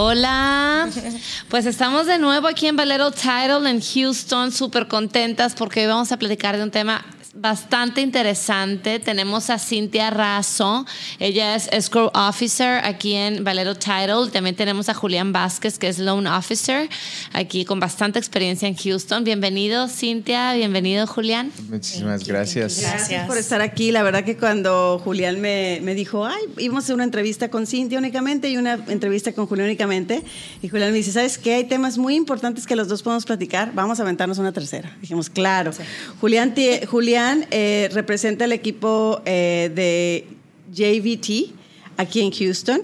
Hola, pues estamos de nuevo aquí en Valero Title en Houston, súper contentas porque hoy vamos a platicar de un tema bastante interesante. Tenemos a Cintia Razo, ella es escrow officer aquí en Valero Title. También tenemos a Julián Vázquez, que es loan officer, aquí con bastante experiencia en Houston. Bienvenido, Cintia, bienvenido, Julián. Muchísimas gracias. gracias. por estar aquí. La verdad que cuando Julián me, me, dijo, ay, íbamos a hacer una entrevista con Cintia únicamente y una entrevista con Julián únicamente, y Julián me dice, ¿sabes qué? Hay temas muy importantes que los dos podemos platicar, vamos a aventarnos una tercera. Dijimos, claro. Julián, Julián eh, representa el equipo eh, de JVT aquí en Houston.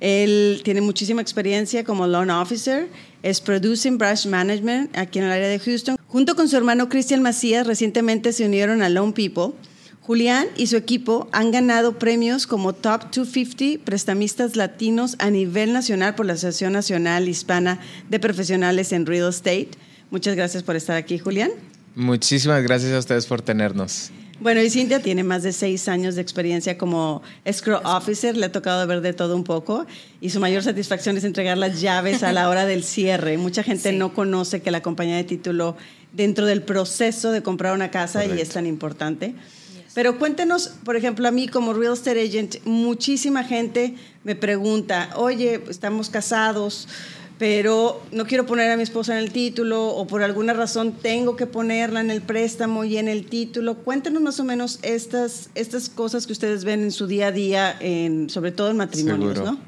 Él tiene muchísima experiencia como loan officer, es Producing Branch Management aquí en el área de Houston. Junto con su hermano Cristian Macías, recientemente se unieron a Loan People. Julián y su equipo han ganado premios como Top 250 prestamistas latinos a nivel nacional por la Asociación Nacional Hispana de Profesionales en Real Estate. Muchas gracias por estar aquí, Julián. Muchísimas gracias a ustedes por tenernos. Bueno, y Cintia tiene más de seis años de experiencia como escrow officer, le ha tocado ver de todo un poco y su mayor satisfacción es entregar las llaves a la hora del cierre. Mucha gente no conoce que la compañía de título dentro del proceso de comprar una casa y es tan importante. Pero cuéntenos, por ejemplo, a mí como real estate agent, muchísima gente me pregunta, oye, estamos casados, pero no quiero poner a mi esposa en el título o por alguna razón tengo que ponerla en el préstamo y en el título. Cuéntenos más o menos estas, estas cosas que ustedes ven en su día a día, en, sobre todo en matrimonios, Seguro. ¿no?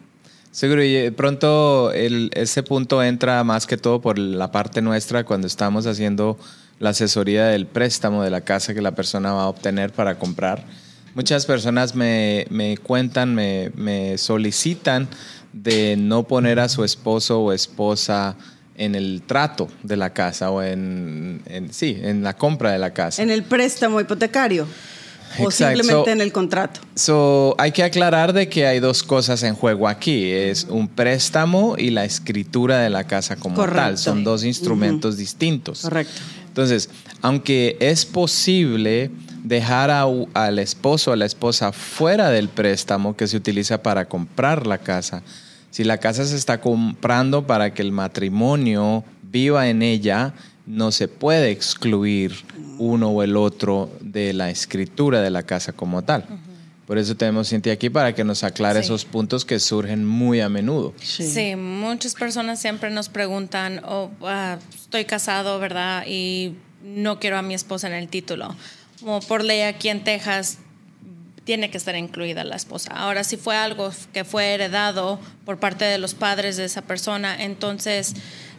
Seguro, y pronto el, ese punto entra más que todo por la parte nuestra cuando estamos haciendo la asesoría del préstamo de la casa que la persona va a obtener para comprar. Muchas personas me, me cuentan, me, me solicitan de no poner a su esposo o esposa en el trato de la casa o en, sí, en la compra de la casa. En el préstamo hipotecario. O simplemente en el contrato. So, hay que aclarar de que hay dos cosas en juego aquí. Es un préstamo y la escritura de la casa como tal. Son dos instrumentos distintos. Correcto. Entonces, aunque es posible dejar a, al esposo o a la esposa fuera del préstamo que se utiliza para comprar la casa. Si la casa se está comprando para que el matrimonio viva en ella, no se puede excluir uno o el otro de la escritura de la casa como tal. Por eso tenemos Cintia aquí para que nos aclare esos puntos que surgen muy a menudo. Sí, muchas personas siempre nos preguntan, oh, ah, estoy casado, ¿verdad? Y no quiero a mi esposa en el título como por ley aquí en Texas tiene que estar incluida la esposa. Ahora, si fue algo que fue heredado por parte de los padres de esa persona, entonces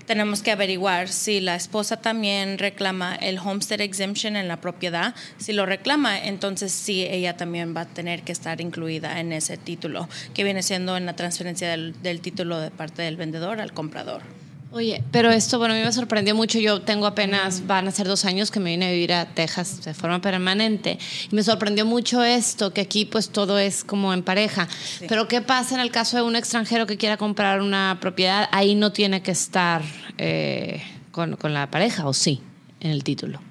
tenemos que averiguar si la esposa también reclama el homestead exemption en la propiedad. Si lo reclama, entonces sí, ella también va a tener que estar incluida en ese título, que viene siendo en la transferencia del, del título de parte del vendedor al comprador. Oye, pero esto, bueno, a mí me sorprendió mucho. Yo tengo apenas, van a ser dos años que me vine a vivir a Texas de forma permanente. Y me sorprendió mucho esto, que aquí pues todo es como en pareja. Pero ¿qué pasa en el caso de un extranjero que quiera comprar una propiedad? Ahí no tiene que estar eh, con, con la pareja, ¿o sí? En el título.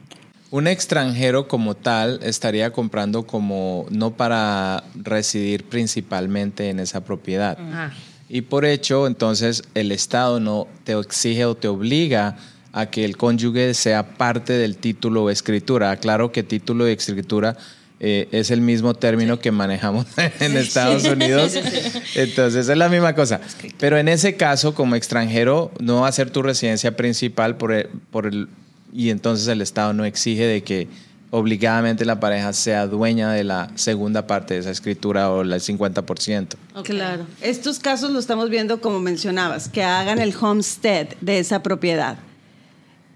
Un extranjero como tal estaría comprando como no para residir principalmente en esa propiedad. Ah. Y por hecho, entonces el Estado no te exige o te obliga a que el cónyuge sea parte del título o escritura. Claro que título y escritura eh, es el mismo término que manejamos en Estados Unidos. Entonces es la misma cosa. Pero en ese caso, como extranjero, no va a ser tu residencia principal por por el, y entonces el Estado no exige de que obligadamente la pareja sea dueña de la segunda parte de esa escritura o el 50%. Claro. Estos casos lo estamos viendo como mencionabas, que hagan el homestead de esa propiedad.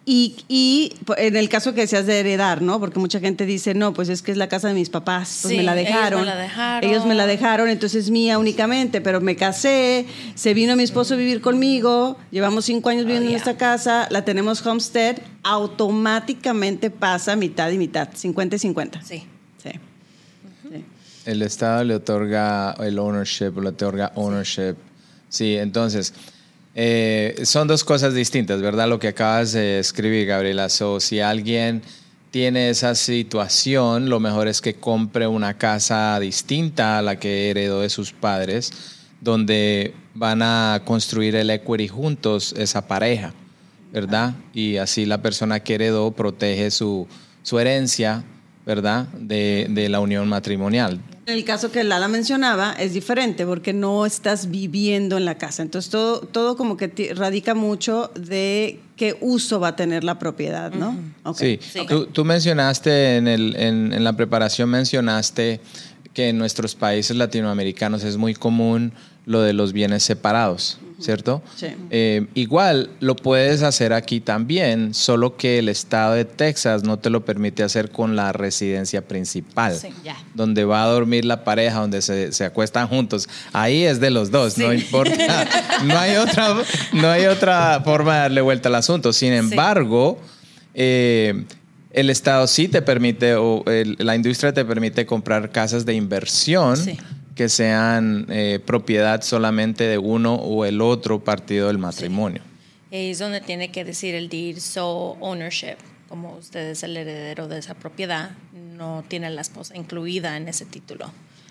Y, y en el caso que decías de heredar, ¿no? Porque mucha gente dice, no, pues es que es la casa de mis papás, pues Sí, me la ellos me dejaron. la dejaron. Ellos me la dejaron, entonces es mía únicamente, pero me casé, se vino mi esposo a vivir conmigo, llevamos cinco años viviendo Oh, en yeah. esta casa, la tenemos homestead, automáticamente pasa mitad y mitad, 50 y 50. Sí. Sí. Sí. El Estado le otorga el ownership, le otorga ownership. Sí, entonces, eh, son dos cosas distintas, ¿verdad? Lo que acabas de escribir, Gabriela. So, si alguien tiene esa situación, lo mejor es que compre una casa distinta a la que heredó de sus padres, donde van a construir el equity juntos, esa pareja, ¿verdad? Y así la persona que heredó protege su, su herencia, ¿verdad? De, de la unión matrimonial. En el caso que Lala mencionaba es diferente porque no estás viviendo en la casa. Entonces todo, todo como que radica mucho de qué uso va a tener la propiedad, ¿no? Ok. Sí, Sí. Tú, tú mencionaste en, el, en, en la preparación, mencionaste que en nuestros países latinoamericanos es muy común lo de los bienes separados, ¿cierto? Sí. Eh, igual lo puedes hacer aquí también, solo que el estado de Texas no te lo permite hacer con la residencia principal, Sí. Donde va a dormir la pareja, donde se, se acuestan juntos. Ahí es de los dos, no importa. No hay, otra, no hay otra forma de darle vuelta al asunto. Sin embargo, eh, el Estado sí te permite, o el- la industria te permite comprar casas de inversión Sí. Que sean eh, propiedad solamente de uno o el otro partido del matrimonio. Ahí es donde tiene que decir el deed so ownership. Como usted es el heredero de esa propiedad, no tiene la esposa incluida en ese título.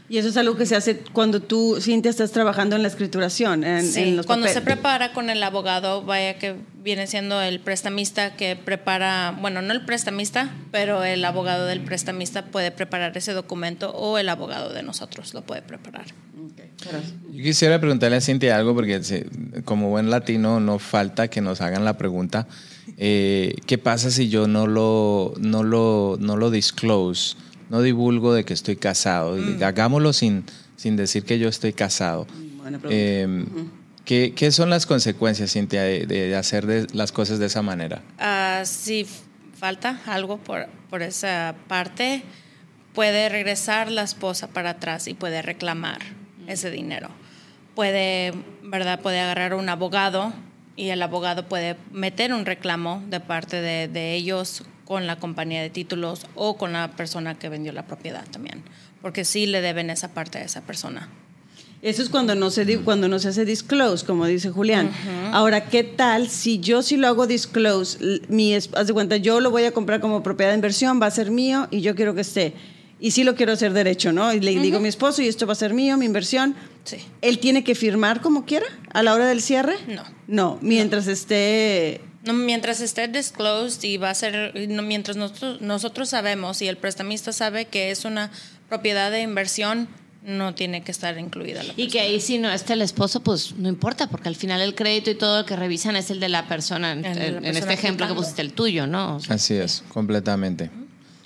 Y eso es algo que se hace cuando tú, Cintia, estás trabajando en la escrituración, en, Sí, en los cuando se papeles. prepara con el abogado, vaya que viene siendo el prestamista que prepara, bueno, no el prestamista, pero el abogado del prestamista puede preparar ese documento o el abogado de nosotros lo puede preparar. Ok, gracias. Yo quisiera preguntarle a Cintia algo, porque como buen latino no falta que nos hagan la pregunta. eh, ¿Qué pasa si yo no lo, no lo, no lo disclose, no divulgo de que estoy casado? Y Hagámoslo sin, sin decir que yo estoy casado. Buena pregunta. Eh, ¿qué, qué son las consecuencias, Cintia, de, de hacer de- las cosas de esa manera? Ah, si falta algo por, por esa parte, puede regresar la esposa para atrás y puede reclamar ese dinero. Puede, ¿verdad? Puede agarrar un abogado y el abogado puede meter un reclamo de parte de, de ellos con la compañía de títulos o con la persona que vendió la propiedad también, porque sí le deben esa parte a esa persona. Eso es cuando no se cuando no se hace disclose, como dice Julián. Ahora, ¿qué tal si yo sí lo hago disclose? Mi, haz de cuenta, yo lo voy a comprar como propiedad de inversión, va a ser mío y yo quiero que esté. Y sí lo quiero hacer derecho, ¿no? Y le digo a mi esposo, y esto va a ser mío, mi inversión. Sí. ¿Él tiene que firmar como quiera a la hora del cierre? No. No, mientras esté... No, mientras esté disclosed y va a ser, no, mientras nosotros, nosotros sabemos y el prestamista sabe que es una propiedad de inversión, no tiene que estar incluida la Y que ahí si no está el esposo, pues no importa, porque al final el crédito y todo lo que revisan es el de la persona, en, persona este ejemplo que pusiste, el tuyo, ¿no? O sea, Así es, completamente.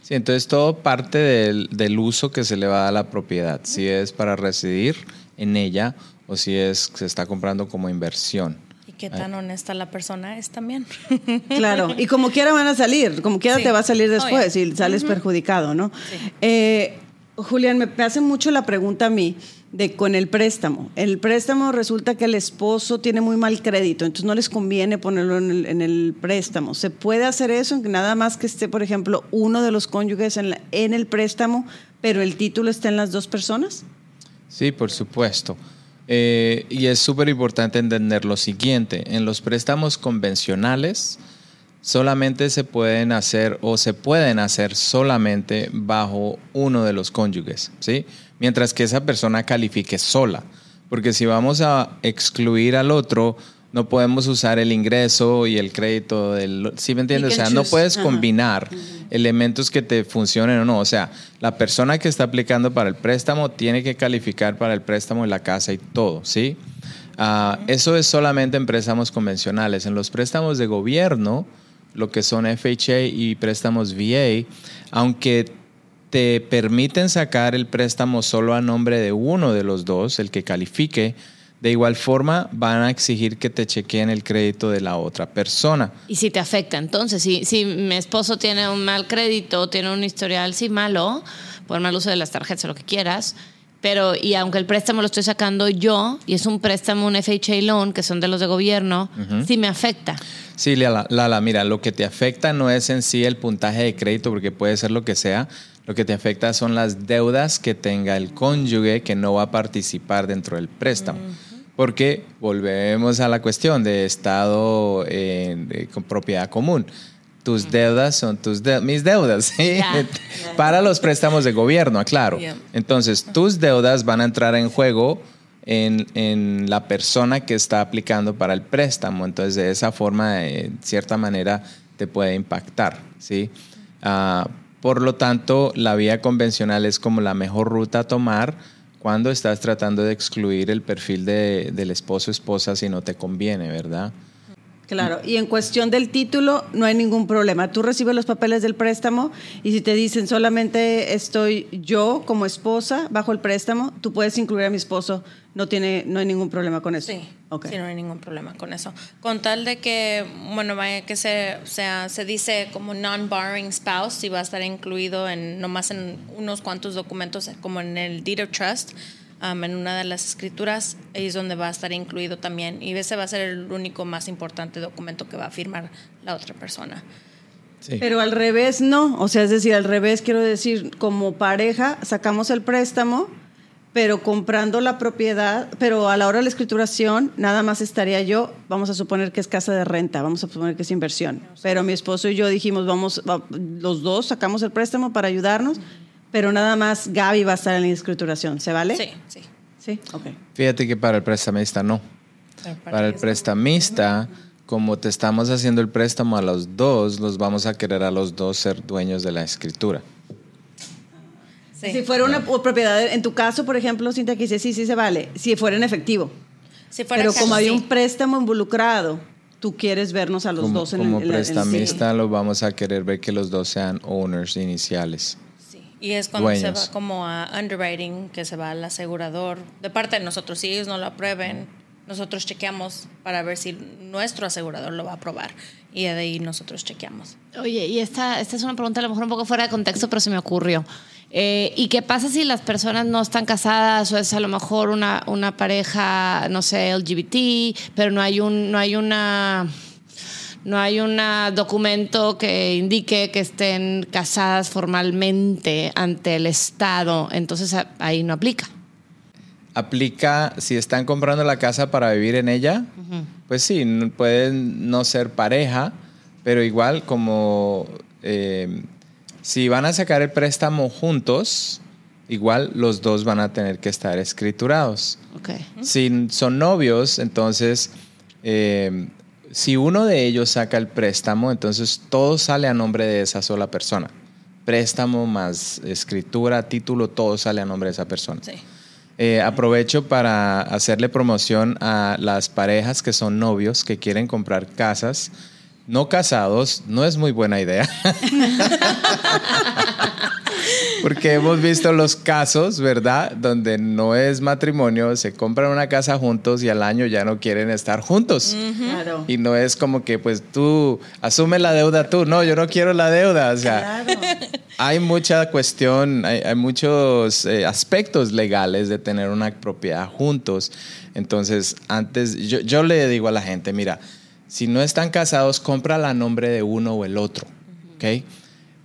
Sí, entonces todo parte del, del uso que se le va a dar a la propiedad, si es para residir en ella o si es que se está comprando como inversión. Qué tan honesta la persona es también. Claro, y como quiera van a salir, como quiera Sí. te va a salir después Oye. y sales perjudicado, ¿no? Eh, Julián, me me hace mucho la pregunta a mí de con el préstamo. El préstamo resulta que el esposo tiene muy mal crédito, entonces no les conviene ponerlo en el, en el préstamo. ¿Se puede hacer eso? en que Nada más que esté, por ejemplo, uno de los cónyuges en, la- en el préstamo, pero el título está en las dos personas. Sí, por supuesto. Eh, y es súper importante entender lo siguiente, en los préstamos convencionales solamente se pueden hacer o se pueden hacer solamente bajo uno de los cónyuges, ¿sí? Mientras que esa persona califique sola, porque si vamos a excluir al otro, no podemos usar el ingreso y el crédito del, ¿sí me entiendes? O sea, no puedes combinar elementos que te funcionen o no. O sea, la persona que está aplicando para el préstamo tiene que calificar para el préstamo de la casa y todo, ¿sí? Ah, eso es solamente en préstamos convencionales. En los préstamos de gobierno, lo que son FHA y préstamos VA, aunque te permiten sacar el préstamo solo a nombre de uno de los dos, el que califique, de igual forma van a exigir que te chequeen el crédito de la otra persona. Y si te afecta, entonces, si, si mi esposo tiene un mal crédito, tiene un historial sí malo, por mal uso de las tarjetas o lo que quieras, pero y aunque el préstamo lo estoy sacando yo y es un préstamo, un FHA loan, que son de los de gobierno, sí me afecta. Sí, Lala, Lala, mira, lo que te afecta no es en sí el puntaje de crédito, porque puede ser lo que sea. Lo que te afecta son las deudas que tenga el cónyuge que no va a participar dentro del préstamo. Porque volvemos a la cuestión de estado eh, con propiedad común tus deudas son tus mis deudas, ¿sí? para los préstamos de gobierno, aclaro. Entonces, tus deudas van a entrar en juego en, la persona que está aplicando para el préstamo. Entonces, de esa forma, de cierta manera, te puede impactar, ¿sí? Ah, por lo tanto, la vía convencional es como la mejor ruta a tomar cuando estás tratando de excluir el perfil de, del esposo esposa si no te conviene, ¿verdad? Claro, y en cuestión del título no hay ningún problema. Tú recibes los papeles del préstamo y si te dicen solamente estoy yo como esposa bajo el préstamo, tú puedes incluir a mi esposo. No tiene, no hay ningún problema con eso. Sí, okay. sí no hay ningún problema con eso. Con tal de que, bueno, vaya que se, sea, se dice como non-borrowing spouse, si va a estar incluido en nomás en unos cuantos documentos, como en el deed of trust en una de las escrituras, ahí es donde va a estar incluido también. Y ese va a ser el único más importante documento que va a firmar la otra persona. Pero al revés no, o sea, es decir, al revés quiero decir, como pareja sacamos el préstamo, pero comprando la propiedad, pero a la hora de la escrituración nada más estaría yo, vamos a suponer que es casa de renta, vamos a suponer que es inversión, pero mi esposo y yo dijimos, vamos, los dos sacamos el préstamo para ayudarnos pero nada más Gaby va a estar en la escrituración, ¿se vale? Sí, sí. Sí, ok. Fíjate que para el prestamista no. Para el prestamista, como te estamos haciendo el préstamo a los dos, los vamos a querer a los dos ser dueños de la escritura. Si fuera una propiedad, en tu caso, por ejemplo, Cintia, que dice, sí, sí se vale, si fuera en efectivo. Si fuera Pero como hay un préstamo involucrado, tú quieres vernos a los dos en como el Como prestamista, lo vamos a querer ver que los dos sean owners iniciales. Y es cuando se va como a underwriting, que se va al asegurador. De parte de nosotros, si ellos no lo aprueben, nosotros chequeamos para ver si nuestro asegurador lo va a aprobar. Y de ahí nosotros chequeamos. Oye, y esta, esta es una pregunta a lo mejor un poco fuera de contexto, pero se me ocurrió. Eh, ¿Y qué pasa si las personas no están casadas o es a lo mejor una, una pareja, no sé, LGBT, pero no hay, un, no hay una no hay un documento que indique que estén casadas formalmente ante el Estado, entonces ahí no aplica. Aplica si están comprando la casa para vivir en ella, pues sí, pueden no ser pareja, pero igual como eh, si van a sacar el préstamo juntos, igual los dos van a tener que estar escriturados. Si son novios, entonces eh, si uno de ellos saca el préstamo, entonces todo sale a nombre de esa sola persona. Préstamo más escritura, título, todo sale a nombre de esa persona. Eh, aprovecho para hacerle promoción a las parejas que son novios, que quieren comprar casas. No casados, no es muy buena idea. Porque hemos visto los casos, ¿verdad? Donde no es matrimonio, se compran una casa juntos y al año ya no quieren estar juntos. Y no es como que, pues tú asume la deuda tú. No, yo no quiero la deuda. O sea, hay mucha cuestión, hay, muchos eh, aspectos legales de tener una propiedad juntos. Entonces, antes, yo, yo le digo a la gente, mira, si no están casados, compra la nombre de uno o el otro. ¿Ok?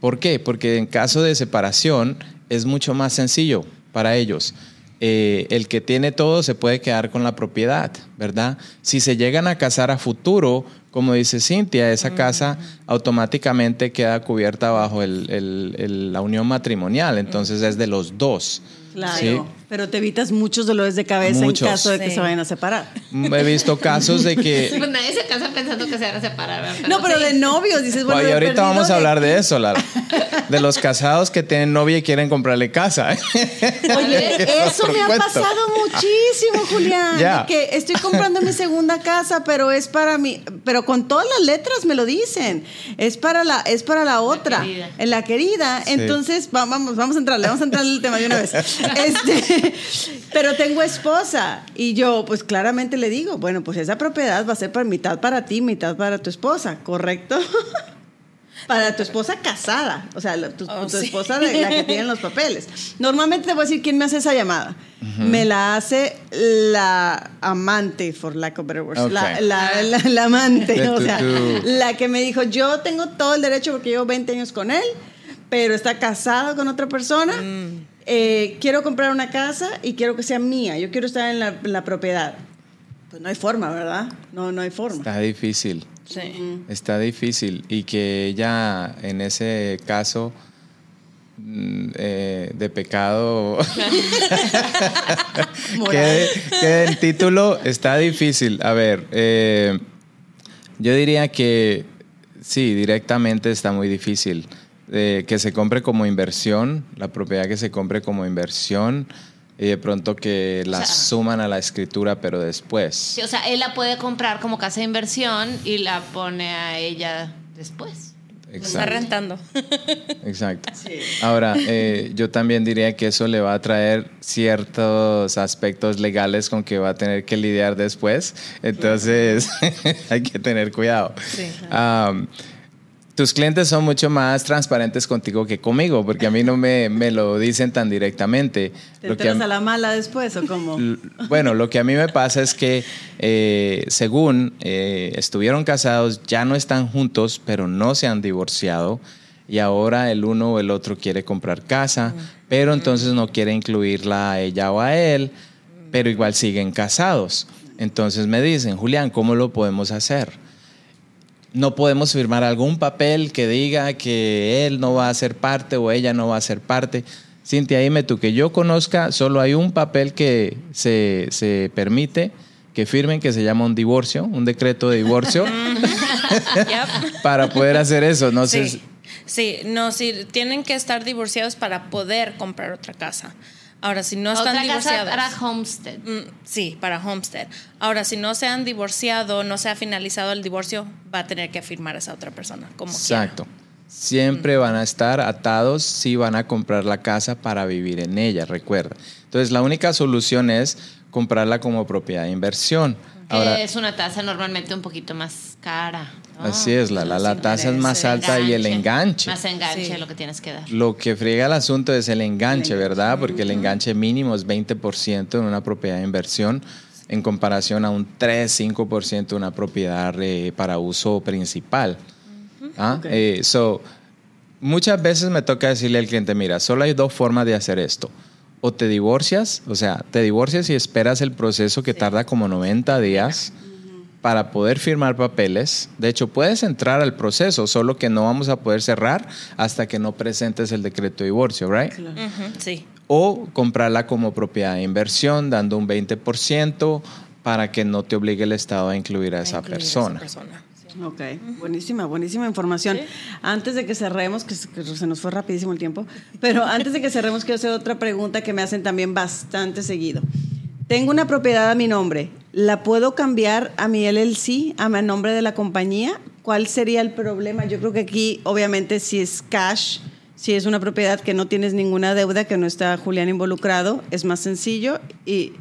¿Por qué? Porque en caso de separación es mucho más sencillo para ellos. Eh, el que tiene todo se puede quedar con la propiedad, ¿verdad? Si se llegan a casar a futuro, como dice Cintia, esa casa automáticamente queda cubierta bajo la unión matrimonial, entonces es de los dos. Claro. Pero te evitas muchos dolores de cabeza en caso de que se vayan a separar. He visto casos de que. pues nadie se casa pensando que se van a separar. no, pero de novios, dices, bueno. y ahorita vamos a hablar de, eso, Lara. De los casados que tienen novia y quieren comprarle casa. Oye, eso me ha pasado muchísimo, Julián. Que estoy comprando mi segunda casa, pero es para mí. Pero con todas las letras me lo dicen. Es para la, es para la otra. En la querida. Entonces, vamos, vamos a entrarle, vamos a entrar en el tema de una vez. Este, pero tengo esposa. Y yo, pues claramente le digo, bueno, pues esa propiedad va a ser para mitad para ti, mitad para tu esposa, ¿correcto? para tu esposa casada, o sea, tu, Oh, tu sí. esposa de la que tiene los papeles. Normalmente te voy a decir quién me hace esa llamada. Me la hace la amante, for lack of better words. Ok. La, la- la- la amante, o sea, la que me dijo, yo tengo todo el derecho porque llevo 20 años con él, pero está casado con otra persona. Eh, quiero comprar una casa y quiero que sea mía. Yo quiero estar en la, en la propiedad. Pues no hay forma, ¿verdad? No, no hay forma. Está difícil. Sí. Está difícil. Y que ella, en ese caso mm, eh, de pecado, quede, quede en título, está difícil. A ver, eh, yo diría que sí, directamente está muy difícil. Eh, que se compre como inversión, la propiedad que se compre como inversión, y de pronto que la sea- suman a la escritura, pero después. Sí, o sea, él la puede comprar como casa de inversión y la pone a ella después. Está rentando. Exacto. Ahora, eh, yo también diría que eso le va a traer ciertos aspectos legales con que va a tener que lidiar después. Entonces, hay que tener cuidado. Sí. Am, tus clientes son mucho más transparentes contigo que conmigo, porque a mí no me, me lo dicen tan directamente. ¿Te Lo que a enteras mí- a la mala después o cómo? Bueno, lo que a mí me pasa es que eh, según eh, estuvieron casados, ya no están juntos, pero no se han divorciado. Y ahora el uno o el otro quiere comprar casa, pero entonces no quiere incluirla a ella o a él, pero igual siguen casados. Entonces me dicen, Julián, ¿cómo lo podemos hacer? No podemos firmar algún papel que diga que él no va a ser parte o ella no va a ser parte. Cintia, dime tú, que yo conozca, solo hay un papel que se, se permite que firmen que se llama un divorcio, un decreto de divorcio, para poder hacer eso. No sé. Sí. Sí, no, sí, tienen que estar divorciados para poder comprar otra casa. Ahora, si no están Otra casa divorciados. para Homestead. Mm, Sí, para Homestead. Ahora, si no se han divorciado, no se ha finalizado el divorcio, va a tener que firmar esa otra persona. Como quiera. Exacto. Siempre van a estar atados si van a comprar la casa para vivir en ella, recuerda. Entonces, la única solución es comprarla como propiedad de inversión. Ahora, es una tasa normalmente un poquito más cara. ¿no? Así es, la- la- la tasa es más alta y el enganche. Más enganche Sí. lo que tienes que dar. Lo que friega el asunto es el enganche, ¿verdad? Porque el enganche mínimo es 20% en una propiedad de inversión en comparación a un 3-5% de una propiedad eh, para uso principal. ¿Ah? Eh, so, muchas veces me toca decirle al cliente, mira, solo hay dos formas de hacer esto. O te divorcias, o sea, te divorcias y esperas el proceso que tarda como 90 días para poder firmar papeles. De hecho, puedes entrar al proceso, solo que no vamos a poder cerrar hasta que no presentes el decreto de divorcio, ¿right? Sí. O comprarla como propiedad de inversión, dando un 20% para que no te obligue el Estado a incluir a esa incluir a persona. persona. Ok, buenísima, buenísima información. Antes de que cerremos, que se que se nos fue rapidísimo el tiempo, pero antes de que cerremos quiero hacer otra pregunta que me hacen también bastante seguido. Tengo una propiedad a mi nombre, ¿la puedo cambiar a mi LLC, a mi nombre de la compañía? ¿Cuál sería el problema? Yo creo que aquí, obviamente, si es cash, si es una propiedad que no tienes ninguna deuda, que no está Julián involucrado, es más sencillo y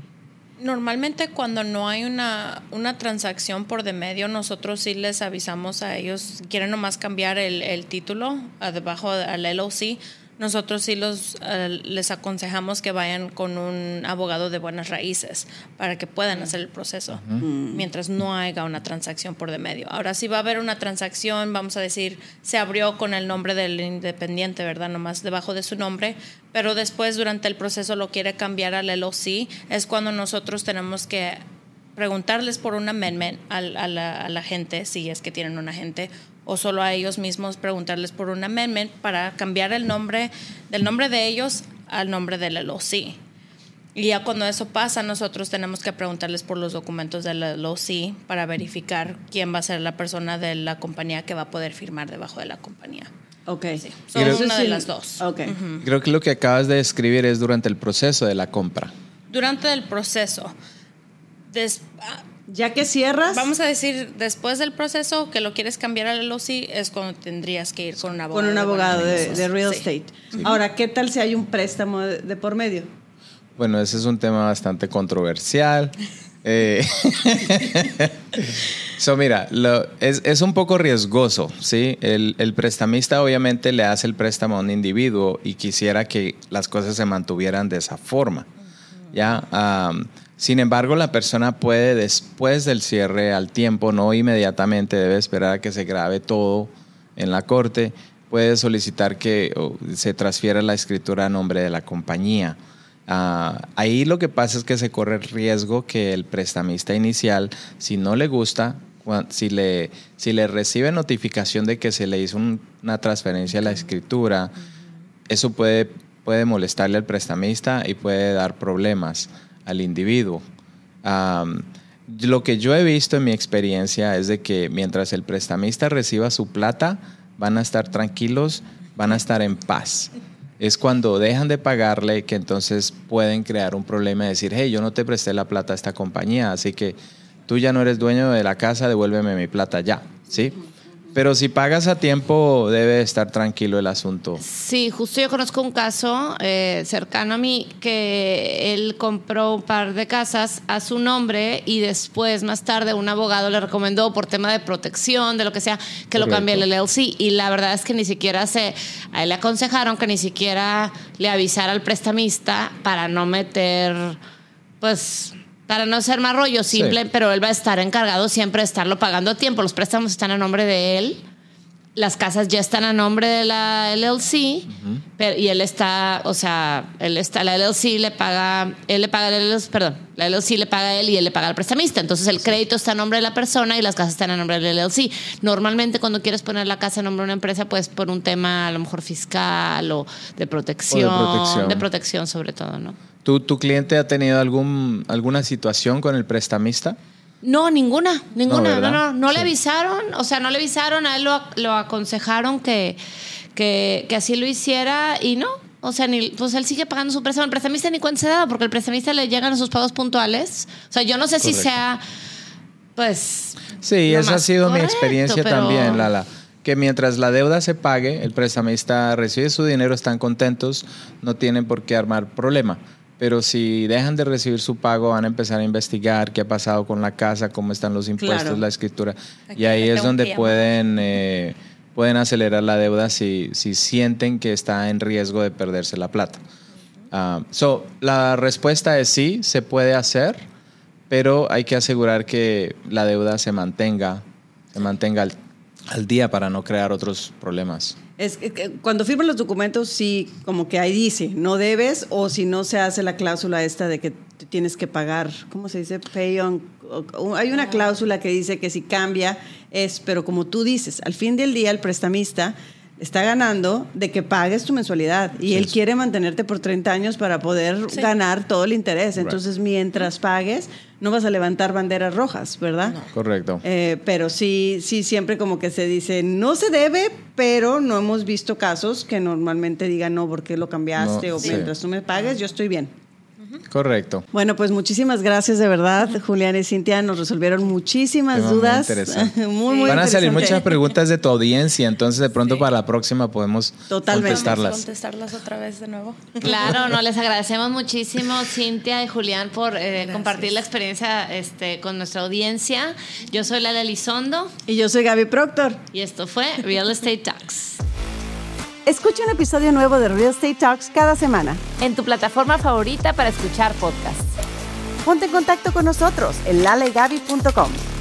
Normalmente cuando no hay una, una transacción por de medio, nosotros sí les avisamos a ellos, quieren nomás cambiar el, el título debajo al LOC, nosotros sí los, eh, les aconsejamos que vayan con un abogado de buenas raíces para que puedan hacer el proceso, mientras no haya una transacción por de medio. Ahora sí va a haber una transacción, vamos a decir, se abrió con el nombre del independiente, ¿verdad? Nomás debajo de su nombre, pero después durante el proceso lo quiere cambiar al LOC, es cuando nosotros tenemos que preguntarles por un amendment al- a, la, a la gente, si es que tienen un agente, o solo a ellos mismos preguntarles por un amendment para cambiar el nombre del nombre de ellos al nombre del LOC. Y ya cuando eso pasa, nosotros tenemos que preguntarles por los documentos del LOC para verificar quién va a ser la persona de la compañía que va a poder firmar debajo de la compañía. Ok. Sí, son Eso una de las dos. Ok. Creo que lo que acabas de describir es durante el proceso de la compra. Durante el proceso, des- Ya que cierras, Vamos a decir, después del proceso que lo quieres cambiar al LOC es cuando tendrías que ir con un abogado. con un abogado de, buenas de real. Sí. estate. Ahora, ¿qué tal si hay un préstamo de, de por medio? Bueno, ese es un tema bastante controversial. Eh, so, mira, lo, es, es, un poco riesgoso, ¿sí? El, el, prestamista obviamente le hace el préstamo a un individuo y quisiera que las cosas se mantuvieran de esa forma, ¿ya? Um, sin embargo, la persona puede después del cierre al tiempo, no inmediatamente, debe esperar a que se grabe todo en la corte, puede solicitar que se transfiera la escritura a nombre de la compañía. Uh, ahí lo que pasa es que se corre el riesgo que el prestamista inicial, si no le gusta, si le, si le recibe notificación de que se le hizo un, una transferencia a la escritura, eso puede, puede molestarle al prestamista y puede dar problemas al individuo. Lo que yo he visto en mi experiencia es de que mientras el prestamista reciba su plata, van a estar tranquilos, van a estar en paz es cuando dejan de pagarle que entonces pueden crear un problema y decir, hey, yo no te presté la plata a esta compañía, así que tú ya no eres dueño de la casa, devuélveme mi plata ya, ¿sí? Pero si pagas a tiempo, debe estar tranquilo el asunto. Sí, justo yo conozco un caso eh, cercano a mí que él compró un par de casas a su nombre y después, más tarde, un abogado le recomendó por tema de protección, de lo que sea, que lo cambie el LLC. Y la verdad es que ni siquiera se. A él le aconsejaron que ni siquiera le avisara al prestamista para no meter, pues para no ser más rollo simple, pero él va a estar encargado siempre de estarlo pagando a tiempo. Los préstamos están a nombre de él. Las casas ya están a nombre de la LLC pero, y él está, o sea, él está, la LLC le paga, él le paga, el LLC, perdón, la LLC le paga a él y él le paga al prestamista. Entonces el crédito está a nombre de la persona y las casas están a nombre del LLC. Normalmente cuando quieres poner la casa a nombre de una empresa, pues por un tema a lo mejor fiscal o de protección, o de protección, de protección sobre todo, ¿no? ¿Tu, ¿Tu, cliente ha tenido algún, alguna situación con el prestamista? No, ninguna, ninguna. No, no, no, le avisaron, o sea, no le avisaron, a él lo, lo aconsejaron que, que, que, así lo hiciera y no. O sea, ni, pues él sigue pagando su préstamo. El prestamista ni cuenta se da porque el prestamista le llegan a sus pagos puntuales. O sea, yo no sé si sea, pues. Sí, esa ha sido mi experiencia también, Lala que mientras la deuda se pague, el prestamista recibe su dinero, están contentos, no tienen por qué armar problema pero si dejan de recibir su pago van a empezar a investigar qué ha pasado con la casa, cómo están los impuestos, la escritura. y ahí es donde pueden, eh, pueden acelerar la deuda si, si sienten que está en riesgo de perderse la plata. Uh, so, la respuesta es sí, se puede hacer, pero hay que asegurar que la deuda se mantenga, se mantenga al, al día para no crear otros problemas. Es que cuando firman los documentos, sí, como que ahí dice, no debes, o si no se hace la cláusula esta de que tienes que pagar, ¿cómo se dice? Pay on. Hay una cláusula que dice que si cambia es, pero como tú dices, al fin del día el prestamista está ganando de que pagues tu mensualidad y él quiere mantenerte por 30 años para poder ganar todo el interés. Entonces, mientras pagues, no vas a levantar banderas rojas, ¿verdad? Correcto. Eh, pero sí, sí, siempre como que se dice, no se debe, pero no hemos visto casos que normalmente digan, no, porque lo cambiaste? o mientras tú me pagues, yo estoy bien. Correcto. Bueno, pues muchísimas gracias de verdad, Julián y Cintia. Nos resolvieron muchísimas dudas. Muy, muy, Van a salir muchas preguntas de tu audiencia, entonces de pronto para la próxima podemos contestarlas. contestarlas otra vez de nuevo. Claro, no, les agradecemos muchísimo, Cintia y Julián, por eh, compartir la experiencia este, con nuestra audiencia. Yo soy Lala Elizondo. Y yo soy Gaby Proctor. Y esto fue Real Estate Talks. Escucha un episodio nuevo de Real Estate Talks cada semana. En tu plataforma favorita para escuchar podcasts. Ponte en contacto con nosotros en lalegaby.com.